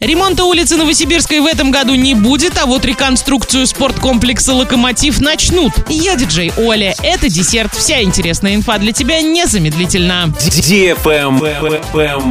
Ремонта улицы Новосибирской в этом году не будет, а вот реконструкцию спорткомплекса «Локомотив» начнут. Я диджей Оля. Это десерт. Вся интересная инфа для тебя незамедлительно.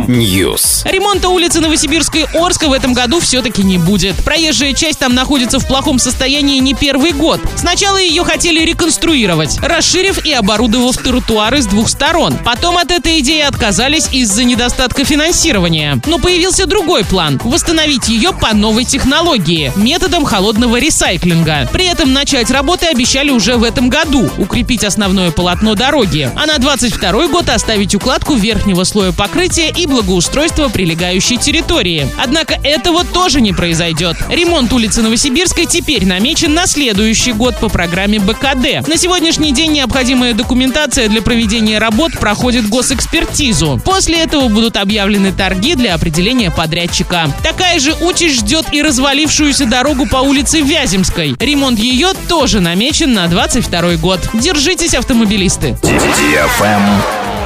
News. Ремонта улицы Новосибирской Орска в этом году все-таки не будет. Проезжая часть там находится в плохом состоянии не первый год. Сначала ее хотели реконструировать, расширив и оборудовав тротуары с двух сторон. Потом от этой идеи отказались из-за недостатка финансирования. Но появился другой план – восстановить ее по новой технологии – методом холодного ресайклинга. При этом начать работы обещали уже в этом году – укрепить основное полотно дороги, а на 22 год оставить укладку верхнего слоя покрытия и благоустройство прилегающей территории. Однако этого тоже не произойдет. Ремонт улицы Новосибирской теперь намечен на следующий год по программе БКД. На сегодняшний день необходимая документация для проведения работ проходит госэкспертизу. После этого будут объявлены торги для определения подрядчика. Такая же участь ждет и развалившуюся дорогу по улице Вяземской. Ремонт ее тоже намечен на 22 год. Держитесь, автомобилисты.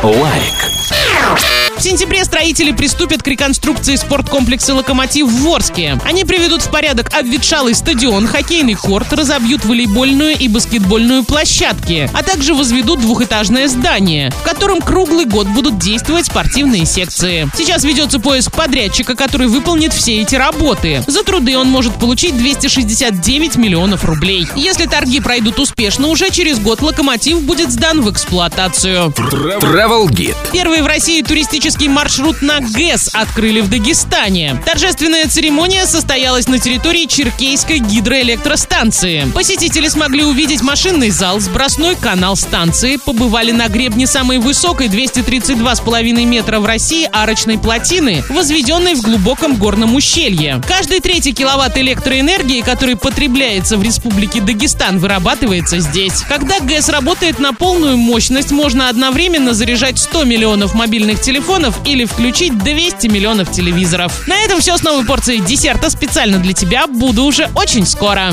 Лайк. В сентябре строители приступят к реконструкции спорткомплекса «Локомотив» в Ворске. Они приведут в порядок обветшалый стадион, хоккейный корт, разобьют волейбольную и баскетбольную площадки, а также возведут двухэтажное здание, в котором круглый год будут действовать спортивные секции. Сейчас ведется поиск подрядчика, который выполнит все эти работы. За труды он может получить 269 миллионов рублей. Если торги пройдут успешно, уже через год «Локомотив» будет сдан в эксплуатацию. Travel Guide. Первый в России туристический туристический маршрут на ГЭС открыли в Дагестане. Торжественная церемония состоялась на территории Черкейской гидроэлектростанции. Посетители смогли увидеть машинный зал, сбросной канал станции, побывали на гребне самой высокой 232,5 метра в России арочной плотины, возведенной в глубоком горном ущелье. Каждый третий киловатт электроэнергии, который потребляется в Республике Дагестан, вырабатывается здесь. Когда ГЭС работает на полную мощность, можно одновременно заряжать 100 миллионов мобильных телефонов миллионов или включить 200 миллионов телевизоров. На этом все с новой порцией десерта специально для тебя. Буду уже очень скоро.